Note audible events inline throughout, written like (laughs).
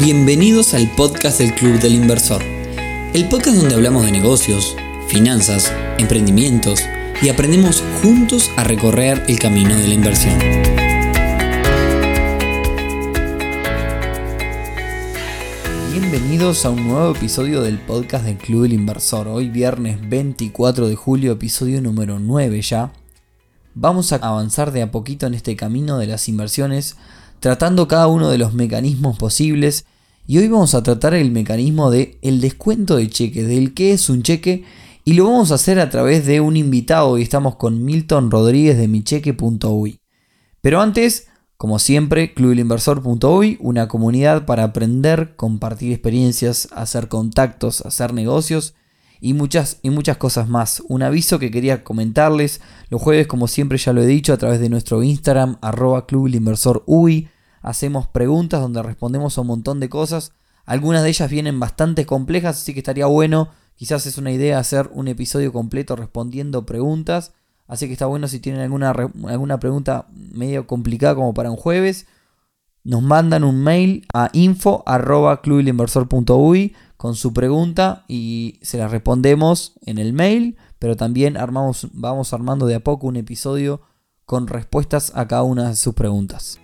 Bienvenidos al podcast del Club del Inversor, el podcast donde hablamos de negocios, finanzas, emprendimientos y aprendemos juntos a recorrer el camino de la inversión. Bienvenidos a un nuevo episodio del podcast del Club del Inversor. Hoy viernes 24 de julio, episodio número 9 ya. Vamos a avanzar de a poquito en este camino de las inversiones tratando cada uno de los mecanismos posibles y hoy vamos a tratar el mecanismo de el descuento de cheques, del qué es un cheque y lo vamos a hacer a través de un invitado y estamos con Milton Rodríguez de micheque.uy. Pero antes, como siempre, clubelinversor.uy, una comunidad para aprender, compartir experiencias, hacer contactos, hacer negocios y muchas, y muchas cosas más. Un aviso que quería comentarles, los jueves como siempre ya lo he dicho a través de nuestro Instagram arroba hacemos preguntas donde respondemos a un montón de cosas. Algunas de ellas vienen bastante complejas, así que estaría bueno, quizás es una idea hacer un episodio completo respondiendo preguntas. Así que está bueno si tienen alguna, alguna pregunta medio complicada como para un jueves. Nos mandan un mail a info arroba con su pregunta y se la respondemos en el mail, pero también armamos, vamos armando de a poco un episodio con respuestas a cada una de sus preguntas.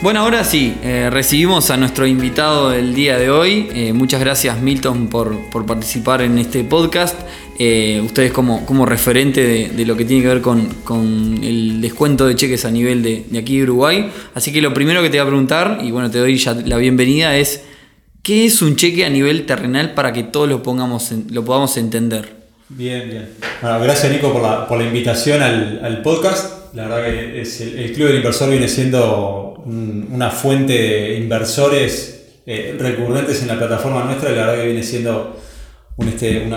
Bueno, ahora sí, eh, recibimos a nuestro invitado del día de hoy. Eh, muchas gracias Milton por, participar en este podcast. Eh, ustedes como, como referente de, lo que tiene que ver con, el descuento de cheques a nivel de, aquí de Uruguay. Así que lo primero que te voy a preguntar, y bueno, te doy ya la bienvenida, es ¿qué es un cheque a nivel terrenal para que todos lo, pongamos lo podamos entender? Bien, bien. Bueno, gracias Nico por la, por la invitación al, al podcast. La verdad que el, Club del Inversor viene siendo una fuente de inversores eh, recurrentes en la plataforma nuestra y la verdad que viene siendo un, este,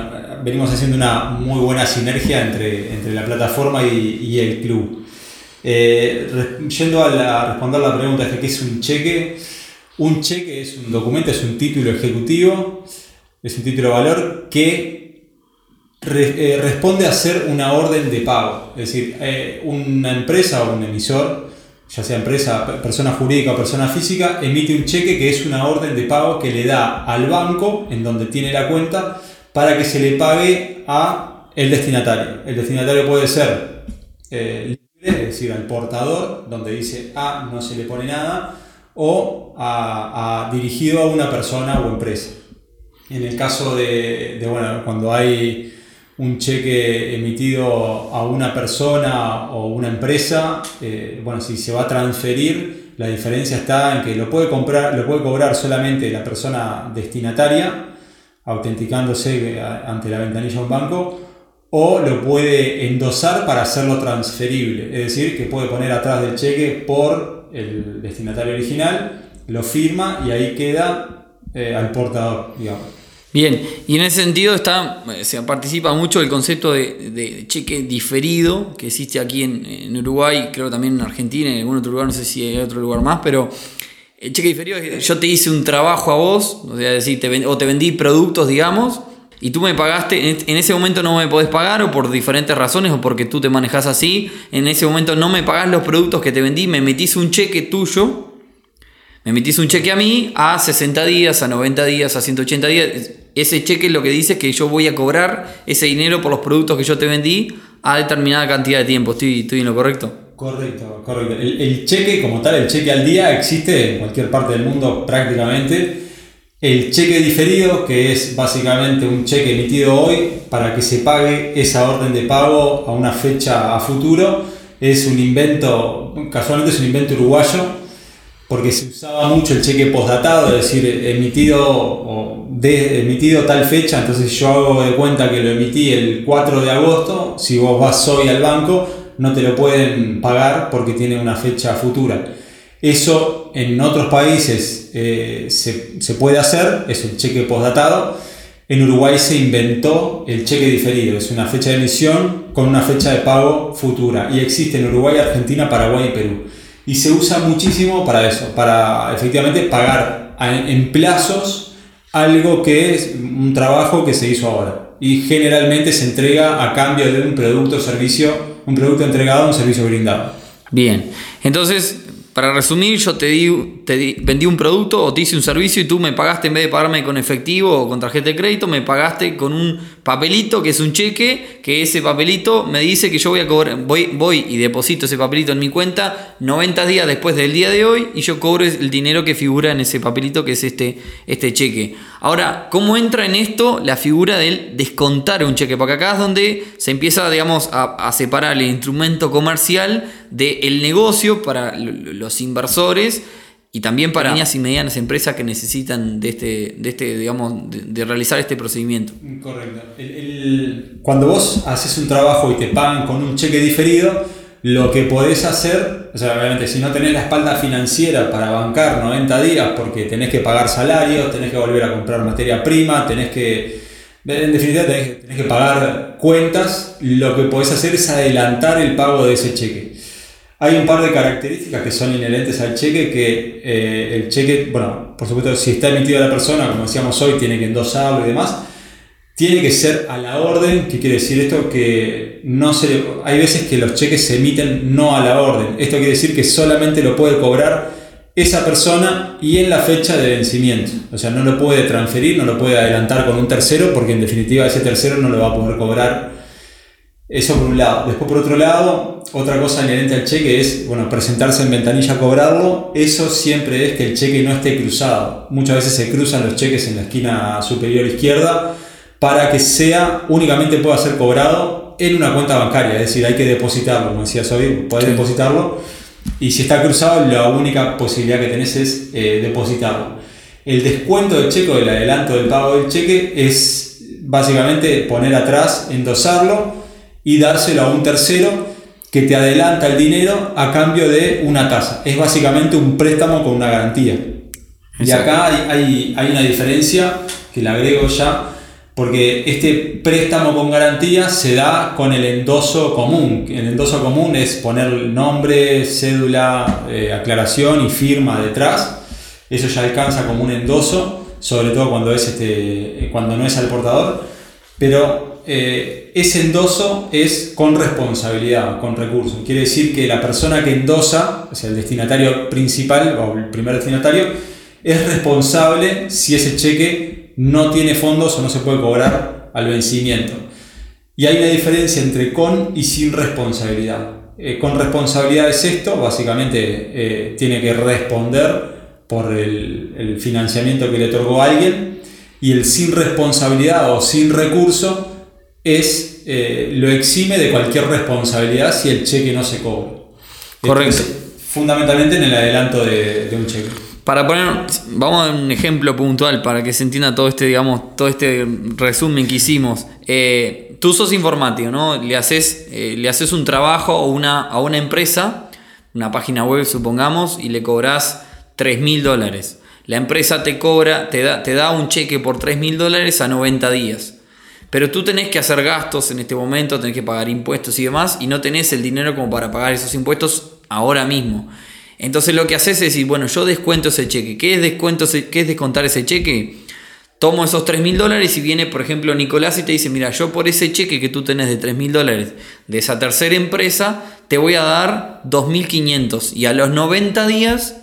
venimos haciendo una muy buena sinergia entre, entre la plataforma y, el club. Eh, yendo a, responder la pregunta de qué es un cheque, un cheque es un documento, es un título ejecutivo, es un título de valor que eh, responde a ser una orden de pago. Es decir, eh, una empresa o un emisor, ya sea empresa, persona jurídica o persona física, emite un cheque que es una orden de pago que le da al banco en donde tiene la cuenta para que se le pague a el destinatario. El destinatario puede ser eh, es decir, al portador, donde dice A no se le pone nada, o a, dirigido a una persona o empresa. En el caso de, de bueno, cuando hay un cheque emitido a una persona o una empresa, eh, bueno, si se va a transferir, la diferencia está en que lo puede, comprar, lo puede cobrar solamente la persona destinataria, autenticándose ante la ventanilla de un banco, o lo puede endosar para hacerlo transferible, es decir, que puede poner atrás del cheque por el destinatario original, lo firma y ahí queda eh, al portador, digamos. Bien, y en ese sentido está, se participa mucho el concepto de, cheque diferido que existe aquí en, Uruguay, creo también en Argentina, en algún otro lugar, no sé si hay otro lugar más, pero el cheque diferido es yo te hice un trabajo a vos, o sea, decir, te, o te vendí productos, digamos, y tú me pagaste, en ese momento no me podés pagar, o por diferentes razones, o porque tú te manejas así, en ese momento no me pagás los productos que te vendí, me metís un cheque tuyo, me emitís un cheque a mí a 60 días, a 90 días, a 180 días. Ese cheque lo que dice es que yo voy a cobrar ese dinero por los productos que yo te vendí a determinada cantidad de tiempo. ¿Estoy, estoy en lo correcto? Correcto, correcto. El, cheque como tal, el cheque al día, existe en cualquier parte del mundo prácticamente. El cheque diferido, que es básicamente un cheque emitido hoy para que se pague esa orden de pago a una fecha a futuro, es un invento, casualmente es un invento uruguayo porque se usaba mucho el cheque postdatado, es decir, emitido, de, emitido tal fecha, entonces yo hago de cuenta que lo emití el 4 de agosto, si vos vas hoy al banco, no te lo pueden pagar porque tiene una fecha futura. Eso en otros países eh, se, se, puede hacer, es el cheque postdatado. En Uruguay se inventó el cheque diferido, es una fecha de emisión con una fecha de pago futura. Y existe en Uruguay, Argentina, Paraguay y Perú y se usa muchísimo para eso, para efectivamente pagar en plazos algo que es un trabajo que se hizo ahora. Y generalmente se entrega a cambio de un producto o servicio, un producto entregado un servicio brindado. Bien, entonces para resumir, yo te, di, vendí un producto o te hice un servicio y tú me pagaste en vez de pagarme con efectivo o con tarjeta de crédito, me pagaste con un papelito que es un cheque, que ese papelito me dice que yo voy a cobrar, voy, y deposito ese papelito en mi cuenta 90 días después del día de hoy y yo cobro el dinero que figura en ese papelito que es este, este cheque. Ahora, ¿cómo entra en esto la figura del descontar un cheque? Porque acá es donde se empieza, digamos, a separar el instrumento comercial del negocio para los inversores y también para pequeñas y medianas empresas que necesitan de este, de este digamos, de, realizar este procedimiento. Correcto. cuando vos haces un trabajo y te pagan con un cheque diferido, lo que podés hacer, o sea, obviamente si no tenés la espalda financiera para bancar 90 días porque tenés que pagar salarios, tenés que volver a comprar materia prima, tenés que, en definitiva tenés, tenés que pagar cuentas, lo que podés hacer es adelantar el pago de ese cheque. Hay un par de características que son inherentes al cheque, que eh, el cheque, bueno, por supuesto, si está emitido a la persona, como decíamos hoy, tiene que endosarlo y demás, tiene que ser a la orden, ¿qué quiere decir esto? Que no se hay veces que los cheques se emiten no a la orden. Esto quiere decir que solamente lo puede cobrar esa persona y en la fecha de vencimiento. O sea, no lo puede transferir, no lo puede adelantar con un tercero, porque en definitiva ese tercero no lo va a poder cobrar eso por un lado. Después por otro lado, otra cosa inherente al cheque es, bueno, presentarse en ventanilla a cobrarlo. Eso siempre es que el cheque no esté cruzado. Muchas veces se cruzan los cheques en la esquina superior izquierda para que sea, únicamente pueda ser cobrado en una cuenta bancaria. Es decir, hay que depositarlo, como decías hoy, poder depositarlo. Y si está cruzado, la única posibilidad que tenés es eh, depositarlo. El descuento del cheque o el adelanto del pago del cheque es básicamente poner atrás, endosarlo y dárselo a un tercero que te adelanta el dinero a cambio de una tasa. Es básicamente un préstamo con una garantía. Y acá hay, hay, una diferencia que la agrego ya, porque este préstamo con garantía se da con el endoso común. El endoso común es poner nombre, cédula, eh, aclaración y firma detrás. Eso ya alcanza como un endoso, sobre todo cuando, es este, cuando no es al portador. Pero eh, ese endoso es con responsabilidad, con recursos. Quiere decir que la persona que endosa, o sea, el destinatario principal o el primer destinatario, es responsable si ese cheque no tiene fondos o no se puede cobrar al vencimiento. Y hay una diferencia entre con y sin responsabilidad. Eh, con responsabilidad es esto, básicamente eh, tiene que responder por el, el financiamiento que le otorgó alguien. Y el sin responsabilidad o sin recurso es eh, lo exime de cualquier responsabilidad si el cheque no se cobra. Correcto. fundamentalmente en el adelanto de, un cheque. Para poner, vamos a dar un ejemplo puntual para que se entienda todo este, digamos, todo este resumen que hicimos. Eh, tú sos informático, ¿no? Le haces, eh, le haces un trabajo a una, a una empresa, una página web, supongamos, y le cobras 3 mil dólares. La empresa te cobra, te da, te da un cheque por 3 mil dólares a 90 días. Pero tú tenés que hacer gastos en este momento, tenés que pagar impuestos y demás, y no tenés el dinero como para pagar esos impuestos ahora mismo. Entonces lo que haces es decir, bueno, yo descuento ese cheque. ¿Qué es, descuento, qué es descontar ese cheque? Tomo esos 3 mil dólares y viene, por ejemplo, Nicolás y te dice, mira, yo por ese cheque que tú tenés de 3 mil dólares de esa tercera empresa, te voy a dar 2.500 y a los 90 días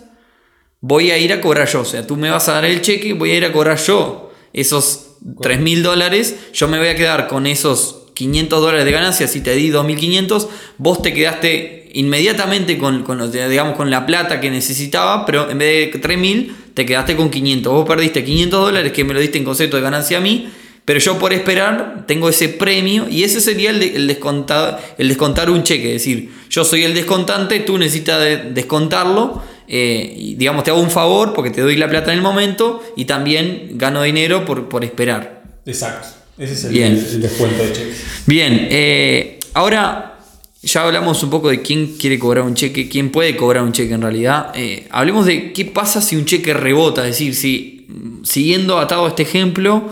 voy a ir a cobrar yo. O sea, tú me vas a dar el cheque y voy a ir a cobrar yo esos 3 mil dólares, yo me voy a quedar con esos 500 dólares de ganancia, si te di 2.500, vos te quedaste inmediatamente con, con, digamos, con la plata que necesitaba, pero en vez de 3.000, te quedaste con 500. Vos perdiste 500 dólares que me lo diste en concepto de ganancia a mí, pero yo por esperar tengo ese premio y ese sería el, el, descontar, el descontar un cheque. Es decir, yo soy el descontante, tú necesitas descontarlo eh, digamos, te hago un favor porque te doy la plata en el momento y también gano dinero por, por esperar. Exacto. Ese es el, descuento de cheques. Bien, eh, ahora ya hablamos un poco de quién quiere cobrar un cheque, quién puede cobrar un cheque en realidad. Eh, hablemos de qué pasa si un cheque rebota, es decir, si siguiendo atado a este ejemplo,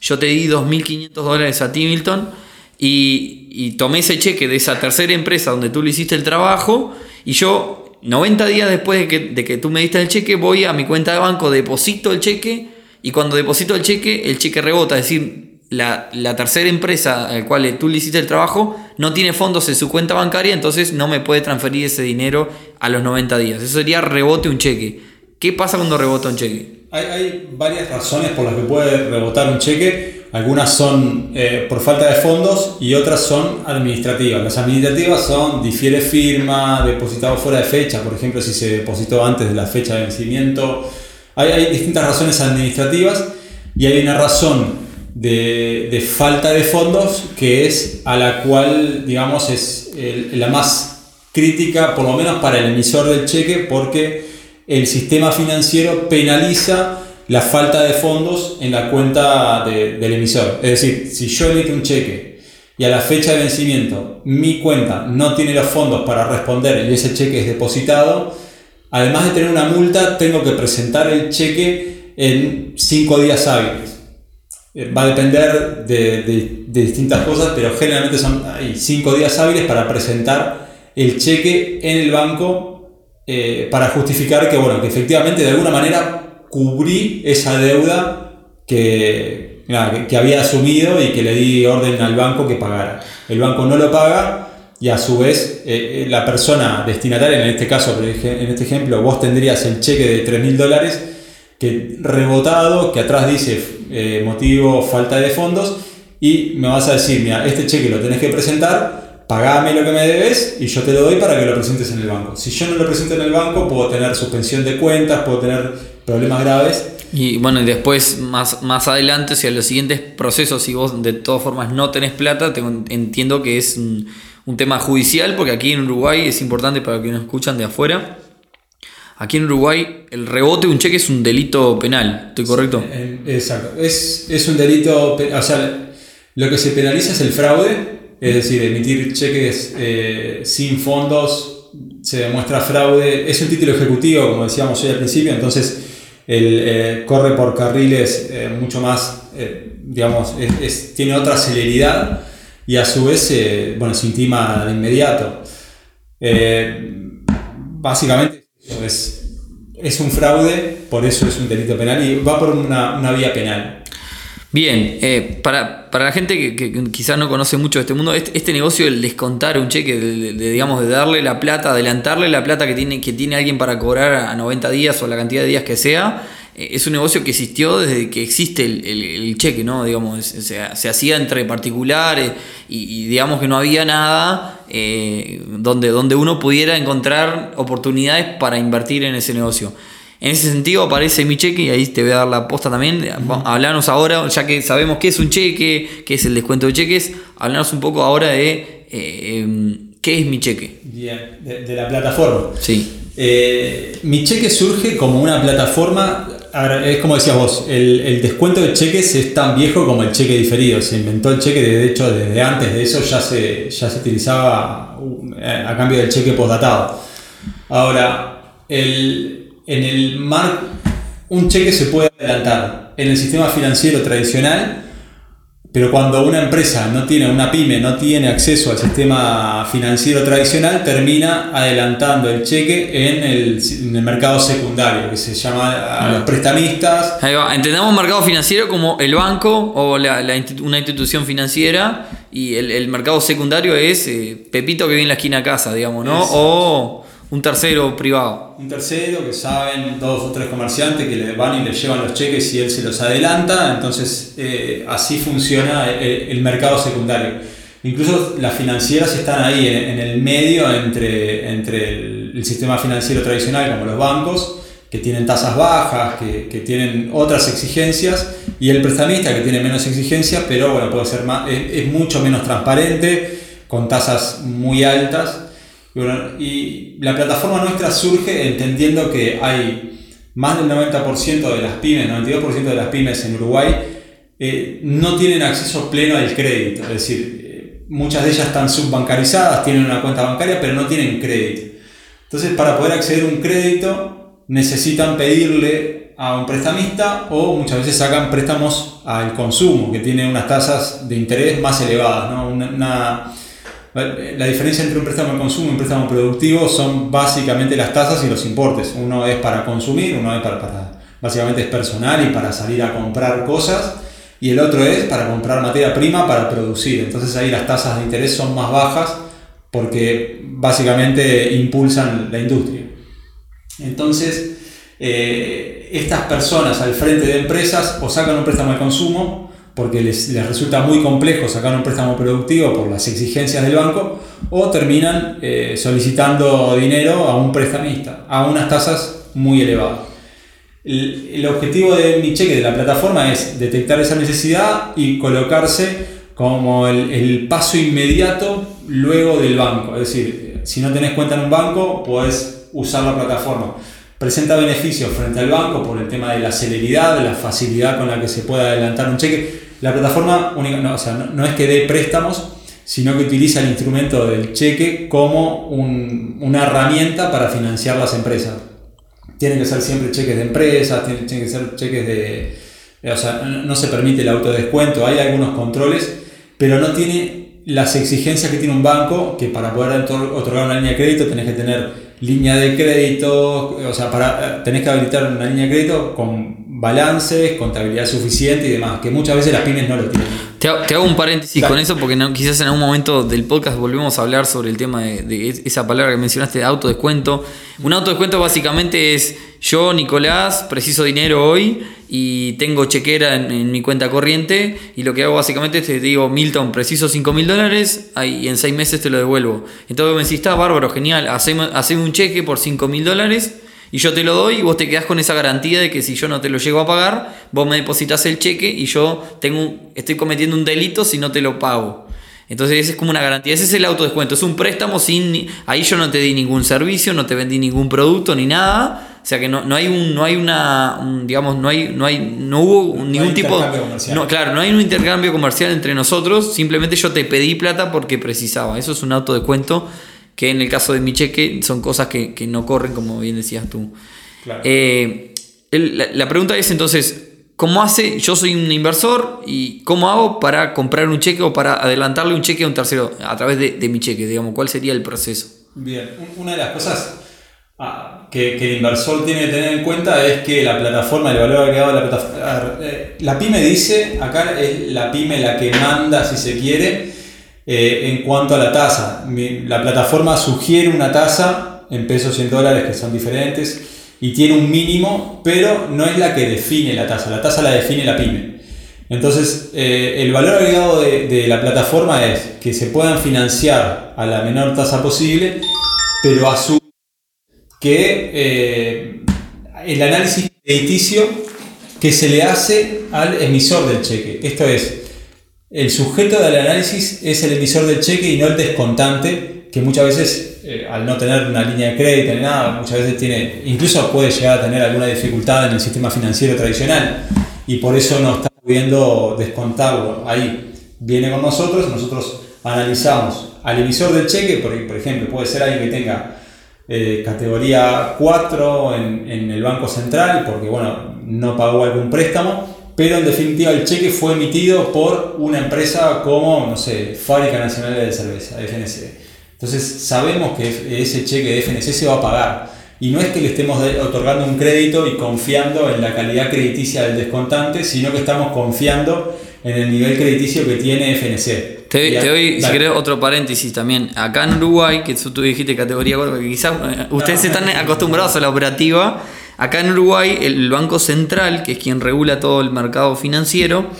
yo te di 2.500 dólares a ti, Milton, y, y tomé ese cheque de esa tercera empresa donde tú le hiciste el trabajo, y yo 90 días después de que, de que tú me diste el cheque, voy a mi cuenta de banco, deposito el cheque y cuando deposito el cheque, el cheque rebota. Es decir, la, tercera empresa al cual tú le hiciste el trabajo no tiene fondos en su cuenta bancaria, entonces no me puede transferir ese dinero a los 90 días. Eso sería rebote un cheque. ¿Qué pasa cuando rebota un cheque? Hay, hay varias razones por las que puede rebotar un cheque. Algunas son eh, por falta de fondos y otras son administrativas. Las administrativas son difiere firma, depositado fuera de fecha, por ejemplo, si se depositó antes de la fecha de vencimiento. Hay, hay distintas razones administrativas y hay una razón de, de, falta de fondos que es a la cual, digamos, es la más crítica, por lo menos para el emisor del cheque, porque el sistema financiero penaliza la falta de fondos en la cuenta del emisor. Es decir, si yo emito un cheque y a la fecha de vencimiento mi cuenta no tiene los fondos para responder y ese cheque es depositado, además de tener una multa, tengo que presentar el cheque en cinco días hábiles. Eh, va a depender de, distintas cosas, pero generalmente son cinco días hábiles para presentar el cheque en el banco eh, para justificar que, bueno, que efectivamente de alguna manera cubrí esa deuda que, que, había asumido y que le di orden al banco que pagara. El banco no lo paga y a su vez eh, eh, la persona destinataria, en este caso, en este ejemplo, vos tendrías el cheque de 3 mil dólares que rebotado, que atrás dice eh, motivo falta de fondos y me vas a decir, mira, este cheque lo tenés que presentar, pagame lo que me debes y yo te lo doy para que lo presentes en el banco. Si yo no lo presento en el banco, puedo tener suspensión de cuentas, puedo tener problemas graves. Y bueno, y después, más, más adelante, o sea, los siguientes procesos, si vos de todas formas no tenés plata, entiendo que es un, tema judicial, porque aquí en Uruguay es importante para que nos escuchan de afuera. Aquí en Uruguay el rebote de un cheque es un delito penal, ¿estoy correcto? exacto, es, es un delito, o sea, lo que se penaliza es el fraude, es decir, emitir cheques eh, sin fondos se demuestra fraude, es un título ejecutivo, como decíamos hoy al principio, entonces el, eh, corre por carriles eh, mucho más, eh, digamos, tiene otra celeridad y a su vez bueno, se intima de inmediato. básicamente es, es un fraude, por eso es un delito penal y va por una, una vía penal. Bien, eh, para, la gente que, quizás no conoce mucho de este mundo, este, este negocio del descontar un cheque, de, digamos, de darle la plata, adelantarle la plata que tiene, que tiene alguien para cobrar a 90 días o la cantidad de días que sea, eh, es un negocio que existió desde que existe el, cheque, ¿no? Digamos, se, hacía entre particulares y, digamos que no había nada eh, donde, donde uno pudiera encontrar oportunidades para invertir en ese negocio. En ese sentido aparece mi cheque y ahí te voy a dar la posta también. Hablarnos ahora, ya que sabemos qué es un cheque, qué es el descuento de cheques, hablarnos un poco ahora de eh, em, qué es mi cheque. Bien, de, la plataforma. Sí. Eh, mi cheque surge como una plataforma, es como decías vos, el, descuento de cheques es tan viejo como el cheque diferido. Se inventó el cheque, de hecho, desde antes de eso ya se, ya se utilizaba uh, a cambio del cheque postdatado. Ahora, el, en el mar, un cheque se puede adelantar en el sistema financiero tradicional, pero cuando una empresa no tiene, una pyme no tiene acceso al sistema financiero tradicional, termina adelantando el cheque en el, mercado secundario, que se llama a los prestamistas. Entendamos mercado financiero como el banco o la, una institución financiera y el, mercado secundario es eh, Pepito que vive en la esquina de casa, digamos, ¿no? O un tercero privado. Un tercero que saben dos o tres comerciantes que le van y le llevan los cheques y él se los adelanta. Entonces eh, así funciona el, mercado secundario. Incluso las financieras están ahí en, el medio entre, entre el, sistema financiero tradicional como los bancos, que tienen tasas bajas, que, tienen otras exigencias, y el prestamista que tiene menos exigencias, pero bueno, puede ser más, es mucho menos transparente, con tasas muy altas y la plataforma nuestra surge entendiendo que hay más del 90% de las pymes, 92% de las pymes en Uruguay eh, no tienen acceso pleno al crédito. Es decir, eh, muchas de ellas están subbancarizadas, tienen una cuenta bancaria, pero no tienen crédito. Entonces, para poder acceder a un crédito, necesitan pedirle a un prestamista o muchas veces sacan préstamos al consumo, que tiene unas tasas de interés más elevadas. ¿no? La diferencia entre un préstamo de consumo y un préstamo productivo son básicamente las tasas y los importes. Uno es para consumir, uno es para, básicamente es personal y para salir a comprar cosas. y el otro es para comprar materia prima para producir. Entonces ahí las tasas de interés son más bajas porque básicamente impulsan la industria. Entonces, eh, estas personas al frente de empresas o sacan un préstamo de consumo porque les, resulta muy complejo sacar un préstamo productivo por las exigencias del banco, o terminan eh, solicitando dinero a un prestamista a unas tasas muy elevadas. El, objetivo de mi cheque de la plataforma es detectar esa necesidad y colocarse como el, el paso inmediato luego del banco. Es decir, si no tenés cuenta en un banco, puedes usar la plataforma presenta beneficios frente al banco por el tema de la celeridad, de la facilidad con la que se puede adelantar un cheque. La plataforma única, no, no, es que dé préstamos, sino que utiliza el instrumento del cheque como una herramienta para financiar las empresas. Tienen que ser siempre cheques de empresas, tienen, que ser cheques de... O sea, no, se permite el autodescuento, hay algunos controles, pero no tiene las exigencias que tiene un banco, que para poder otorgar una línea de crédito tenés que tener línea de crédito, o sea, para, tenés que habilitar una línea de crédito con balances, contabilidad suficiente y demás, que muchas veces las pymes no lo tienen. Te hago, un paréntesis con eso porque no, quizás en algún momento del podcast volvemos a hablar sobre el tema de, esa palabra que mencionaste de autodescuento. Un autodescuento básicamente es yo, Nicolás, preciso dinero hoy y tengo chequera en, mi cuenta corriente y lo que hago básicamente es te digo, Milton, preciso 5 mil dólares y en 6 meses te lo devuelvo. Entonces me decís, está bárbaro, genial, haceme, haceme un cheque por 5 mil dólares y yo te lo doy y vos te quedás con esa garantía de que si yo no te lo llego a pagar, vos me depositas el cheque y yo tengo, estoy cometiendo un delito si no te lo pago. Entonces esa es como una garantía, ese es el autodescuento, es un préstamo sin, ahí yo no te di ningún servicio, no te vendí ningún producto ni nada, o sea que no, no hay un, no hay una, digamos, no hay, no hay, no hubo ningún tipo, no, claro, no hay un intercambio comercial entre nosotros. Simplemente yo te pedí plata porque precisaba. Eso es un auto de cuento que en el caso de mi cheque son cosas que, no corren como bien decías tú. Eh, la, pregunta es entonces, ¿cómo hace? Yo soy un inversor y ¿cómo hago para comprar un cheque o para adelantarle un cheque a un tercero a través de, de mi cheque? Digamos, ¿cuál sería el proceso? Bien, una de las cosas Ah, que, el inversor tiene que tener en cuenta es que la plataforma, el valor agregado de la plataforma. Eh, la pyme dice, acá es la pyme la que manda, si se quiere, eh, en cuanto a la tasa. La plataforma sugiere una tasa en pesos y en dólares que son diferentes y tiene un mínimo, pero no es la que define la tasa. La tasa la define la pyme. Entonces, eh, el valor agregado de, la plataforma es que se puedan financiar a la menor tasa posible, pero a su que eh, el análisis crediticio que se le hace al emisor del cheque. Esto es, el sujeto del análisis es el emisor del cheque y no el descontante, que muchas veces, eh, al no tener una línea de crédito ni nada, muchas veces tiene, incluso puede llegar a tener alguna dificultad en el sistema financiero tradicional y por eso no está pudiendo descontarlo ahí. Viene con nosotros, nosotros analizamos al emisor del cheque, por, por ejemplo, puede ser alguien que tenga eh, categoría 4 en, en, el Banco Central, porque bueno, no pagó algún préstamo, pero en definitiva el cheque fue emitido por una empresa como, no sé, Fábrica Nacional de Cerveza, FNC. Entonces sabemos que ese cheque de FNC se va a pagar. Y no es que le estemos otorgando un crédito y confiando en la calidad crediticia del descontante, sino que estamos confiando en el nivel crediticio que tiene FNC. Te, doy, si querés, otro paréntesis también. Acá en Uruguay, que tú dijiste categoría 4, porque quizás eh, ustedes están acostumbrados a la operativa. Acá en Uruguay, el Banco Central, que es quien regula todo el mercado financiero,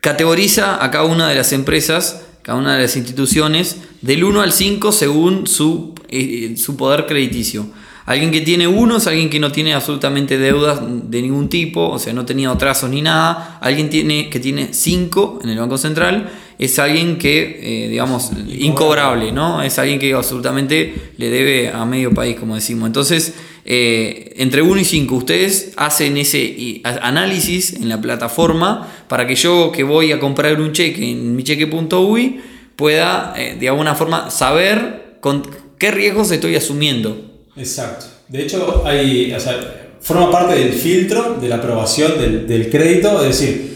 categoriza a cada una de las empresas, cada una de las instituciones, del 1 al 5 según su, eh, su poder crediticio. Alguien que tiene uno es alguien que no tiene absolutamente deudas de ningún tipo, o sea, no tenía atrasos ni nada. Alguien tiene, que tiene 5 en el Banco Central es alguien que, eh, digamos, incobrable, ¿no? Es alguien que absolutamente le debe a medio país, como decimos. Entonces, eh, entre 1 y 5, ustedes hacen ese análisis en la plataforma para que yo que voy a comprar un cheque en mi cheque.ui pueda, eh, de alguna forma, saber con qué riesgos estoy asumiendo. Exacto. De hecho, hay, forma parte del filtro de la aprobación del, del crédito, es decir,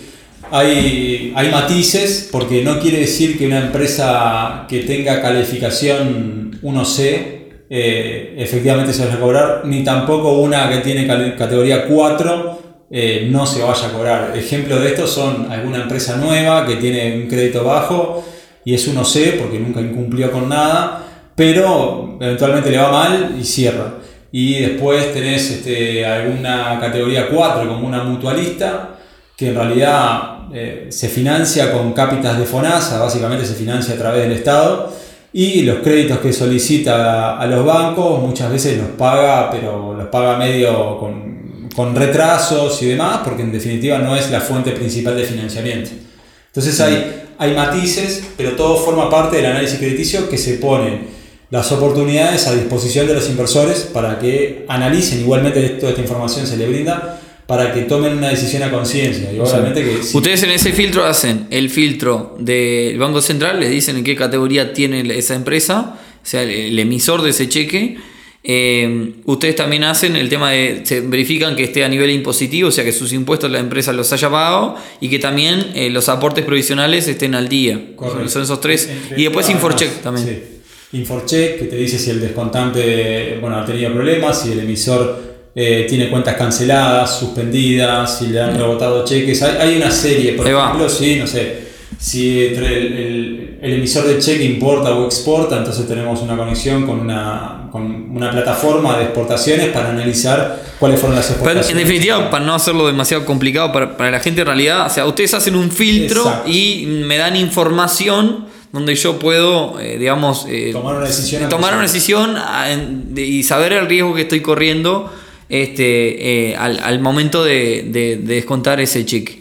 hay, hay matices porque no quiere decir que una empresa que tenga calificación 1C eh, efectivamente se va a cobrar, ni tampoco una que tiene categoría 4 eh, no se vaya a cobrar. Ejemplo de esto son alguna empresa nueva que tiene un crédito bajo y es 1C porque nunca incumplió con nada, pero eventualmente le va mal y cierra. Y después tenés este, alguna categoría 4 como una mutualista que en realidad eh, se financia con cápitas de FONASA, básicamente se financia a través del Estado y los créditos que solicita a los bancos muchas veces los paga, pero los paga medio con, con retrasos y demás, porque en definitiva no es la fuente principal de financiamiento. Entonces hay, hay matices, pero todo forma parte del análisis crediticio que se pone las oportunidades a disposición de los inversores para que analicen, igualmente toda esta información se le brinda, para que tomen una decisión a conciencia. Ustedes en ese filtro hacen el filtro del Banco Central, les dicen en qué categoría tiene esa empresa, o sea, el, emisor de ese cheque. Eh, ustedes también hacen el tema de, se verifican que esté a nivel impositivo, o sea, que sus impuestos la empresa los haya pagado y que también eh, los aportes provisionales estén al día. Correcto. Son esos tres. y después Inforcheck también. Sí. Inforcheck, que te dice si el descontante bueno, ha tenido problemas, si el emisor eh, tiene cuentas canceladas, suspendidas, si le han rebotado cheques. Hay, una serie, por ejemplo, si, no sé, si entre el, emisor de cheque importa o exporta, entonces tenemos una conexión con una, con una plataforma de exportaciones para analizar cuáles fueron las exportaciones. en definitiva, para no hacerlo demasiado complicado para, la gente en realidad, o sea, ustedes hacen un filtro y me dan información donde yo puedo, eh, digamos, eh, tomar una decisión, tomar una decisión ah, y saber el riesgo que estoy corriendo este, eh, al, momento de, descontar ese cheque.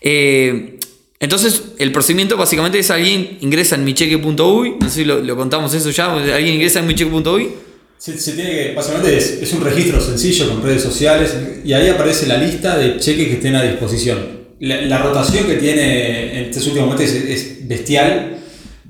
Eh, entonces, el procedimiento básicamente es alguien ingresa en micheque.uy, no sé si lo, contamos eso ya, alguien ingresa en micheque.uy. Se, tiene que, básicamente es, un registro sencillo con redes sociales y ahí aparece la lista de cheques que estén a disposición. La, rotación que tiene en estos últimos meses es bestial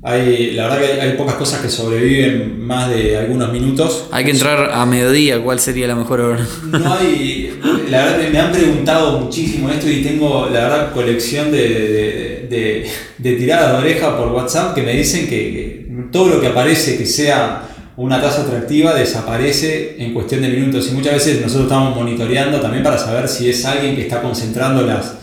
hay, la verdad que hay, pocas cosas que sobreviven más de algunos minutos. Hay que entrar a mediodía, ¿cuál sería la mejor hora? No hay, la verdad me han preguntado muchísimo esto y tengo la verdad colección de, de, de, tiradas de oreja por WhatsApp que me dicen que, todo lo que aparece que sea una tasa atractiva desaparece en cuestión de minutos y muchas veces nosotros estamos monitoreando también para saber si es alguien que está concentrando las,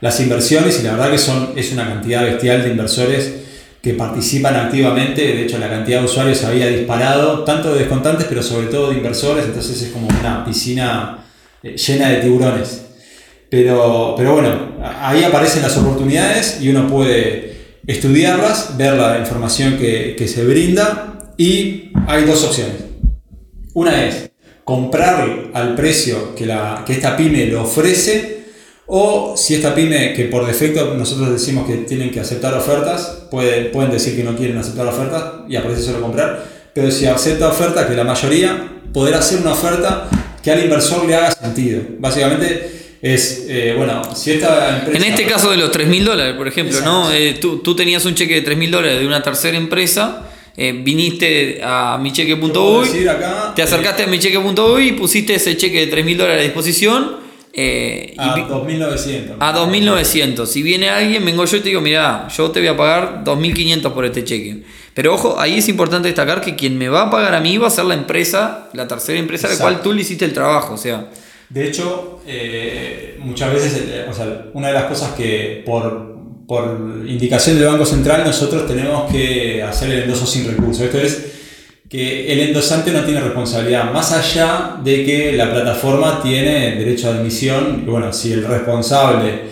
las inversiones y la verdad que son, es una cantidad bestial de inversores que participan activamente, de hecho la cantidad de usuarios había disparado, tanto de descontantes, pero sobre todo de inversores, entonces es como una piscina eh, llena de tiburones. Pero, pero bueno, ahí aparecen las oportunidades y uno puede estudiarlas, ver la información que, se brinda y hay dos opciones. Una es comprar al precio que, la, que esta pyme le ofrece o si esta pyme, que por defecto nosotros decimos que tienen que aceptar ofertas, pueden, pueden decir que no quieren aceptar ofertas y aparece solo comprar, pero si acepta oferta, que la mayoría, poder hacer una oferta que al inversor le haga sentido. Básicamente es, eh, bueno, si esta empresa... En este caso de los 3 mil dólares, por ejemplo, ¿no? Eh, tú, tú, tenías un cheque de 3 mil dólares de una tercera empresa. Eh, viniste a micheque.uy, te acercaste a micheque.uy y pusiste ese cheque de 3 mil dólares a disposición eh, a 2.900. A 2.900. Si viene alguien, vengo yo y te digo, mira, yo te voy a pagar 2.500 por este cheque. Pero ojo, ahí es importante destacar que quien me va a pagar a mí va a ser la empresa, la tercera empresa a la cual tú le hiciste el trabajo. O sea. De hecho, eh, muchas veces, eh, o sea, una de las cosas que por, por indicación del Banco Central nosotros tenemos que hacer el endoso sin recurso. Esto es que el endosante no tiene responsabilidad, más allá de que la plataforma tiene derecho a admisión, bueno, si el responsable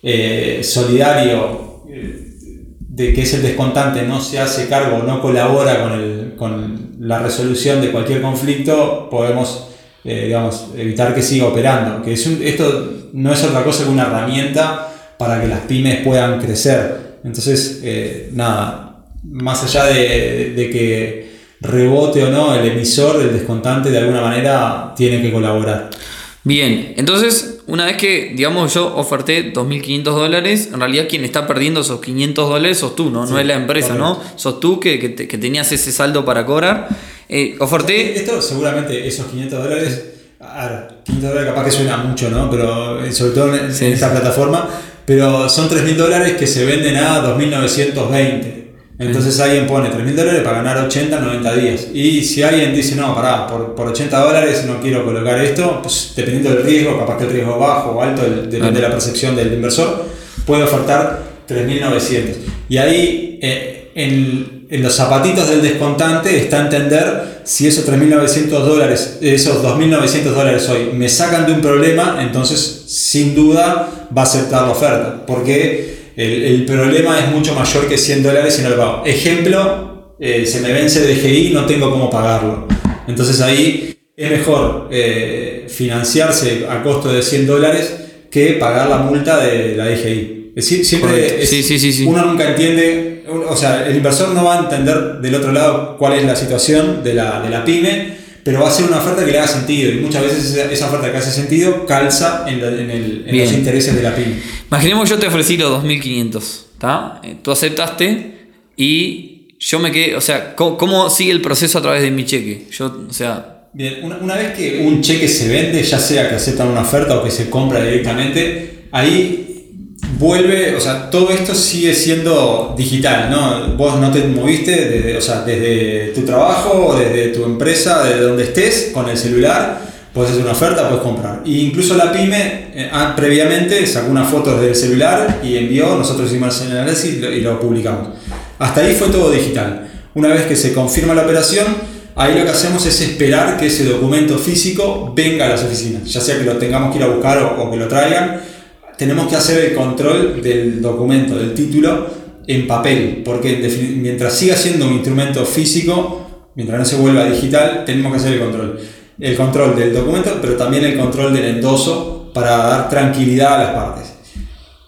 eh, solidario eh, de que es el descontante no se hace cargo, no colabora con, el, con la resolución de cualquier conflicto, podemos eh, digamos, evitar que siga operando. Que es esto no es otra cosa que una herramienta para que las pymes puedan crecer. Entonces, nada, más allá de, de que rebote o no, el emisor, el descontante, de alguna manera tiene que colaborar. Bien, entonces, una vez que, digamos, yo oferté 2.500 dólares, en realidad quien está perdiendo esos 500 dólares sos tú, ¿no? no es la empresa, ¿no? Sos tú que, que, tenías ese saldo para cobrar. Eh, oferté... Esto seguramente, esos 500 dólares, a ver, 500 dólares capaz que suena mucho, ¿no? Pero eh, sobre todo en, esta plataforma, pero son 3.000 dólares que se venden a 2.920. Entonces alguien pone 3 mil dólares para ganar 80, 90 días. Y si alguien dice, no, pará, por, por 80 dólares no quiero colocar esto, pues dependiendo del riesgo, capaz que el riesgo es bajo o alto, depende de la percepción del inversor, puede ofertar 3.900. Y ahí eh, en, en, los zapatitos del descontante está entender si esos 3.900 dólares, esos 2.900 dólares hoy me sacan de un problema, entonces sin duda va a aceptar la oferta. Porque el, el, problema es mucho mayor que 100 dólares y no lo pago. Ejemplo, eh, se me vence DGI y no tengo cómo pagarlo. Entonces ahí es mejor eh, financiarse a costo de 100 dólares que pagar la multa de la DGI. Es decir, siempre es, sí, sí, sí, uno nunca entiende, o sea, el inversor no va a entender del otro lado cuál es la situación de la, de la pyme pero va a ser una oferta que le haga sentido y muchas veces esa, oferta que hace sentido calza en, en, el, en los intereses de la pyme. Imaginemos yo te ofrecí los 2.500, ¿está? Eh, tú aceptaste y yo me quedé, o sea, ¿cómo, sigue el proceso a través de mi cheque? Yo, o sea... Bien, una, una vez que un cheque se vende, ya sea que aceptan una oferta o que se compra directamente, ahí vuelve, o sea, todo esto sigue siendo digital, ¿no? Vos no te moviste desde, o sea, desde tu trabajo, desde tu empresa, desde donde estés, con el celular, puedes hacer una oferta, puedes comprar. E incluso la pyme, eh, ah, previamente, sacó una foto desde el celular y envió, nosotros hicimos el análisis y lo publicamos. Hasta ahí fue todo digital. Una vez que se confirma la operación, ahí lo que hacemos es esperar que ese documento físico venga a las oficinas, ya sea que lo tengamos que ir a buscar o, o que lo traigan tenemos que hacer el control del documento, del título, en papel, porque mientras siga siendo un instrumento físico, mientras no se vuelva digital, tenemos que hacer el control. El control del documento, pero también el control del endoso para dar tranquilidad a las partes.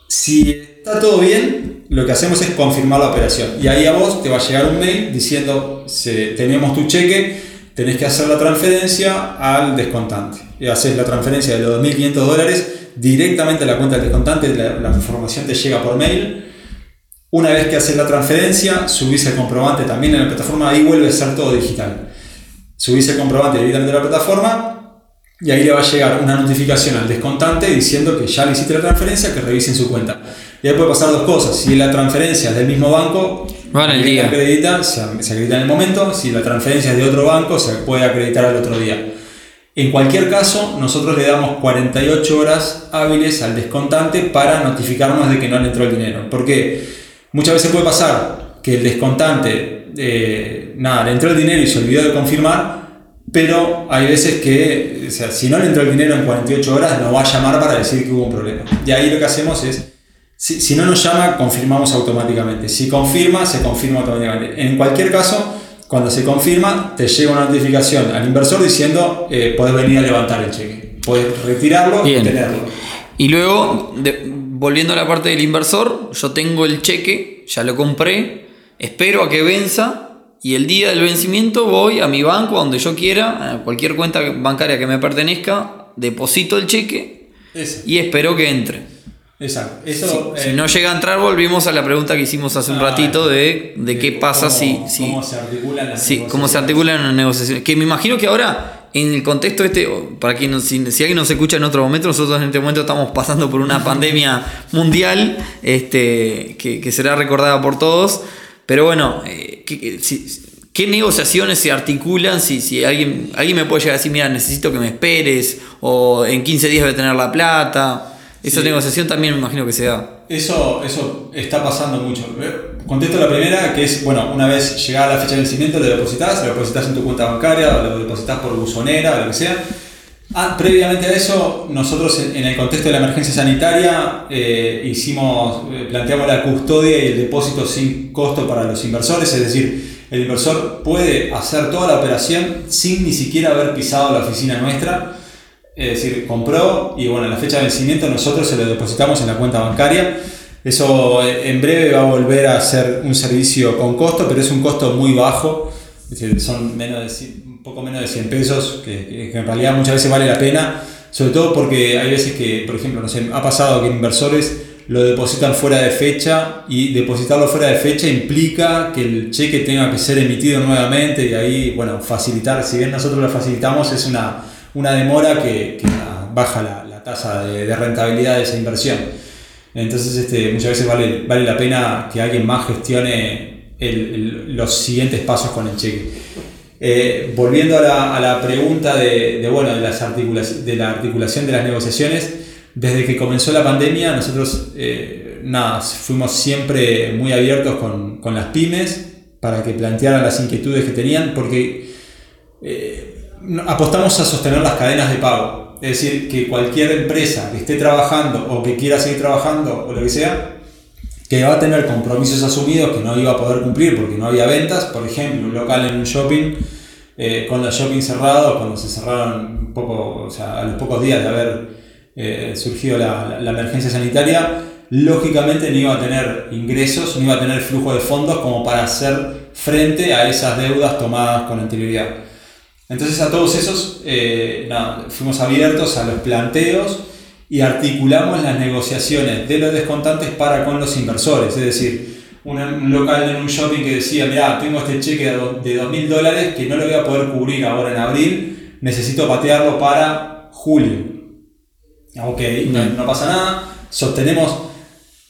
Si está todo bien, lo que hacemos es confirmar la operación. Y ahí a vos te va a llegar un mail diciendo, tenemos tu cheque, tenés que hacer la transferencia al descontante. Y haces la transferencia de los 2.500 dólares directamente a la cuenta del descontante, la, información te llega por mail. Una vez que haces la transferencia, subís el comprobante también en la plataforma, ahí vuelve a ser todo digital. Subís el comprobante directamente a la plataforma y ahí le va a llegar una notificación al descontante diciendo que ya le hiciste la transferencia, que revisen su cuenta. Y ahí puede pasar dos cosas. Si la transferencia es del mismo banco, bueno, el día. Acredita, se, se acredita en el momento. Si la transferencia es de otro banco, se puede acreditar al otro día. En cualquier caso, nosotros le damos 48 horas hábiles al descontante para notificarnos de que no le entró el dinero. Porque muchas veces puede pasar que el descontante, eh, nada, le entró el dinero y se olvidó de confirmar, pero hay veces que, o sea, si no le entró el dinero en 48 horas, nos va a llamar para decir que hubo un problema. Y ahí lo que hacemos es, si, si no nos llama, confirmamos automáticamente. Si confirma, se confirma automáticamente. En cualquier caso, cuando se confirma, te llega una notificación al inversor diciendo, eh, puedes venir a levantar el cheque. Puedes retirarlo y tenerlo. Y luego, volviendo a la parte del inversor, yo tengo el cheque, ya lo compré, espero a que venza y el día del vencimiento voy a mi banco, donde yo quiera, a cualquier cuenta bancaria que me pertenezca, deposito el cheque y espero que entre. Exacto. Eso, si, no llega a entrar, volvimos a la pregunta que hicimos hace un ah, ratito de, de, qué pasa si, si, ¿Cómo se articulan las sí, cómo se articulan las negociaciones. Que me imagino que ahora, en el contexto este, para quien si, si, alguien nos escucha en otro momento, nosotros en este momento estamos pasando por una (laughs) pandemia mundial este, que, que, será recordada por todos. Pero bueno, eh, ¿qué negociaciones se articulan si, si alguien, alguien me puede llegar a decir, mira, necesito que me esperes, o en 15 días voy a tener la plata? Esa negociación también me imagino que se da. Eso, eso está pasando mucho. Contesto la primera, que es, bueno, una vez llegada la fecha de vencimiento, lo depositas, lo depositas en tu cuenta bancaria, lo depositas por buzonera, o lo que sea. Ah, previamente a eso, nosotros en el contexto de la emergencia sanitaria eh, hicimos, eh, planteamos la custodia y el depósito sin costo para los inversores, es decir, el inversor puede hacer toda la operación sin ni siquiera haber pisado la oficina nuestra es decir, compró y bueno, en la fecha de vencimiento nosotros se lo depositamos en la cuenta bancaria. Eso eh, en breve va a volver a ser un servicio con costo, pero es un costo muy bajo. Es decir, son menos de, un poco menos de 100 pesos, que, en realidad muchas veces vale la pena. Sobre todo porque hay veces que, por ejemplo, no sé, ha pasado que inversores lo depositan fuera de fecha y depositarlo fuera de fecha implica que el cheque tenga que ser emitido nuevamente y ahí, bueno, facilitar, si bien nosotros lo facilitamos, es una una demora que, baja la, tasa de, rentabilidad de esa inversión. Entonces este, muchas veces vale, vale la pena que alguien más gestione los siguientes pasos con el cheque. Eh, volviendo a la, pregunta de, bueno, de, las de la articulación de las negociaciones, desde que comenzó la pandemia nosotros eh, nada, fuimos siempre muy abiertos con, con, las pymes para que plantearan las inquietudes que tenían, porque eh, apostamos a sostener las cadenas de pago. Es decir, que cualquier empresa que esté trabajando o que quiera seguir trabajando o lo que sea, que va a tener compromisos asumidos que no iba a poder cumplir porque no había ventas, por ejemplo, un local en un shopping, eh, con los shopping cerrados, cuando se cerraron un poco, o sea, a los pocos días de haber eh, surgido la, la, emergencia sanitaria, lógicamente no iba a tener ingresos, no iba a tener flujo de fondos como para hacer frente a esas deudas tomadas con anterioridad. Entonces a todos esos eh, fuimos abiertos a los planteos y articulamos las negociaciones de los descontantes para con los inversores. Es decir, un, local en un shopping que decía, mira, tengo este cheque de 2.000 dólares que no lo voy a poder cubrir ahora en abril, necesito patearlo para julio. Ok, no, pasa nada, sostenemos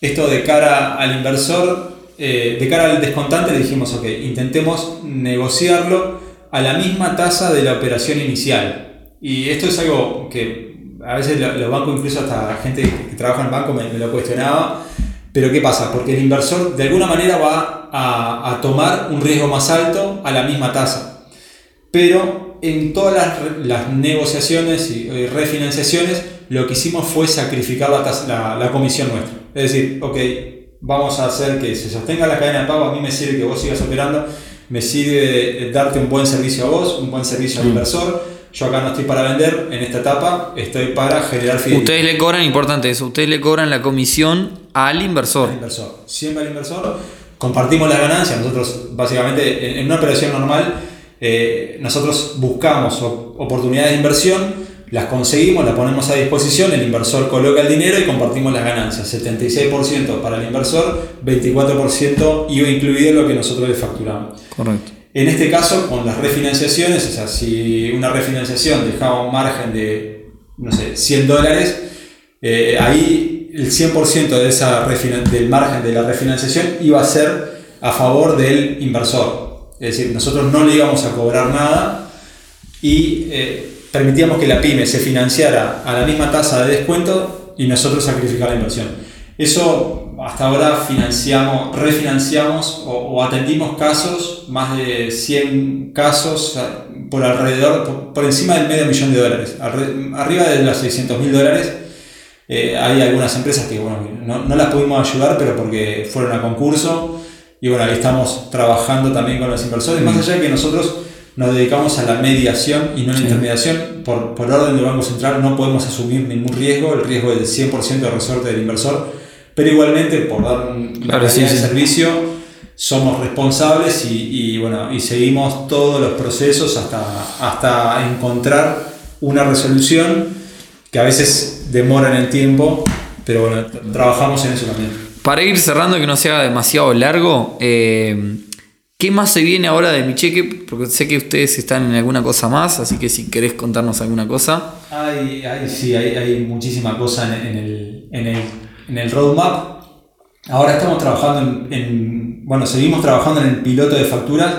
esto de cara al inversor, eh, de cara al descontante le dijimos, ok, intentemos negociarlo a la misma tasa de la operación inicial. Y esto es algo que a veces los bancos, incluso hasta gente que trabaja en banco me, lo cuestionaba. Pero ¿qué pasa? Porque el inversor de alguna manera va a, tomar un riesgo más alto a la misma tasa. Pero en todas las, negociaciones y refinanciaciones, lo que hicimos fue sacrificar la, la, comisión nuestra. Es decir, ok, vamos a hacer que se sostenga la cadena de pago, a mí me sirve que vos sigas operando, me sirve darte un buen servicio a vos, un buen servicio al inversor yo acá no estoy para vender, en esta etapa estoy para generar fidelidad. Ustedes le cobran, importante eso, ustedes le cobran la comisión al inversor. Al inversor, siempre al inversor. Compartimos las ganancias, nosotros básicamente en una operación normal, eh, nosotros buscamos oportunidades de inversión, las conseguimos, las ponemos a disposición, el inversor coloca el dinero y compartimos las ganancias. 76% para el inversor, 24% IVA incluido lo que nosotros le facturamos. Correcto. En este caso, con las refinanciaciones, o sea, si una refinanciación dejaba un margen de, no sé, 100 dólares, eh, ahí el 100% de esa del margen de la refinanciación iba a ser a favor del inversor. Es decir, nosotros no le íbamos a cobrar nada y eh, permitíamos que la pyme se financiara a la misma tasa de descuento y nosotros sacrificar la inversión. Eso hasta ahora financiamos, refinanciamos o, atendimos casos, más de 100 casos por alrededor, por, encima del medio millón de dólares, arriba de los 600 mil dólares. Eh, hay algunas empresas que bueno, no, no, las pudimos ayudar, pero porque fueron a concurso. Y bueno, ahí estamos trabajando también con los inversores, más allá de que nosotros nos dedicamos a la mediación y no a la intermediación. Por, por orden del Banco Central no podemos asumir ningún riesgo, el riesgo es del 100% de resorte del inversor pero igualmente, por dar un claro, servicio, somos responsables y, bueno, y seguimos todos los procesos hasta, hasta encontrar una resolución que a veces demora en el tiempo, pero bueno, trabajamos en eso también. Para ir cerrando, que no sea demasiado largo, eh, ¿qué más se viene ahora de mi cheque? Porque sé que ustedes están en alguna cosa más, así que si querés contarnos alguna cosa. Hay, sí, hay, hay muchísima cosa en, el, en el en el roadmap. Ahora estamos trabajando en, bueno, seguimos trabajando en el piloto de facturas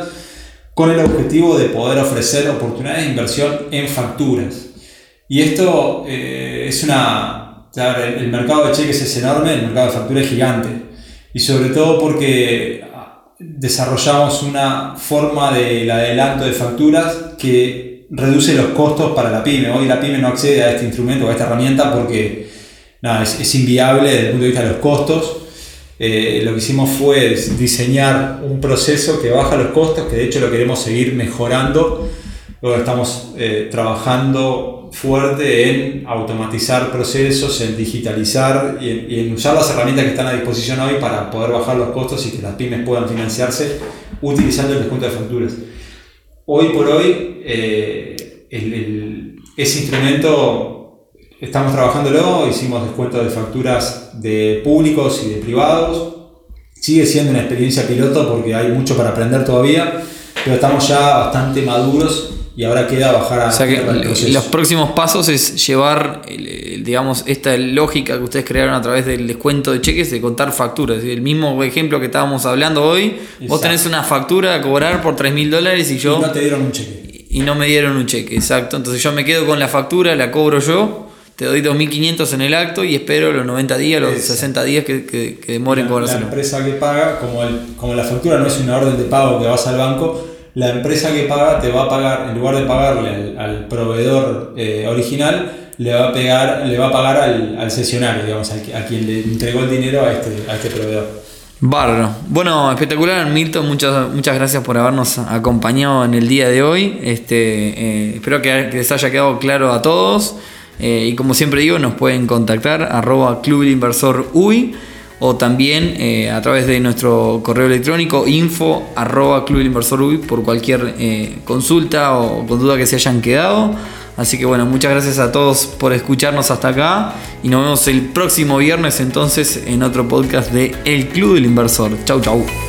con el objetivo de poder ofrecer oportunidades de inversión en facturas. Y esto eh, es una, el, mercado de cheques es enorme, el mercado de facturas es gigante. Y sobre todo porque desarrollamos una forma del adelanto de facturas que reduce los costos para la pyme. Hoy la pyme no accede a este instrumento, a esta herramienta porque es, inviable desde el punto de vista de los costos. Eh, lo que hicimos fue diseñar un proceso que baja los costos, que de hecho lo queremos seguir mejorando. Luego estamos eh, trabajando fuerte en automatizar procesos, en digitalizar y en, usar las herramientas que están a disposición hoy para poder bajar los costos y que las pymes puedan financiarse utilizando el descuento de facturas. Hoy por hoy, eh, ese instrumento Estamos trabajándolo, hicimos descuentos de facturas de públicos y de privados. Sigue siendo una experiencia piloto porque hay mucho para aprender todavía, pero estamos ya bastante maduros y ahora queda bajar a... O sea que los próximos pasos es llevar, digamos, esta lógica que ustedes crearon a través del descuento de cheques de contar facturas. El mismo ejemplo que estábamos hablando hoy, vos Exacto. tenés una factura a cobrar por 3 mil dólares y yo... Y no te dieron un cheque. y no me dieron un cheque, exacto. Entonces yo me quedo con la factura, la cobro yo, te doy 2.500 en el acto y espero los 90 días, los Exacto. 60 días que, que, que demoren la, la empresa que paga, como, el- como la factura no es una orden de pago que vas al banco, la empresa que paga te va a pagar, en lugar de pagarle al, al proveedor eh, original, le va a, pegar, le va a pagar al, al sesionario, digamos, a quien le entregó el dinero a este, a este proveedor. Bárbaro. Bueno, espectacular, Milton. Muchas, muchas gracias por habernos acompañado en el día de hoy. Este, eh, espero que, les haya quedado claro a todos. Eh, y como siempre digo, nos pueden contactar arroba Club Inversor UI o también eh, a través de nuestro correo electrónico info arroba Club por cualquier eh, consulta o duda que se hayan quedado. Así que bueno, muchas gracias a todos por escucharnos hasta acá y nos vemos el próximo viernes entonces en otro podcast de El Club del Inversor. Chau chau.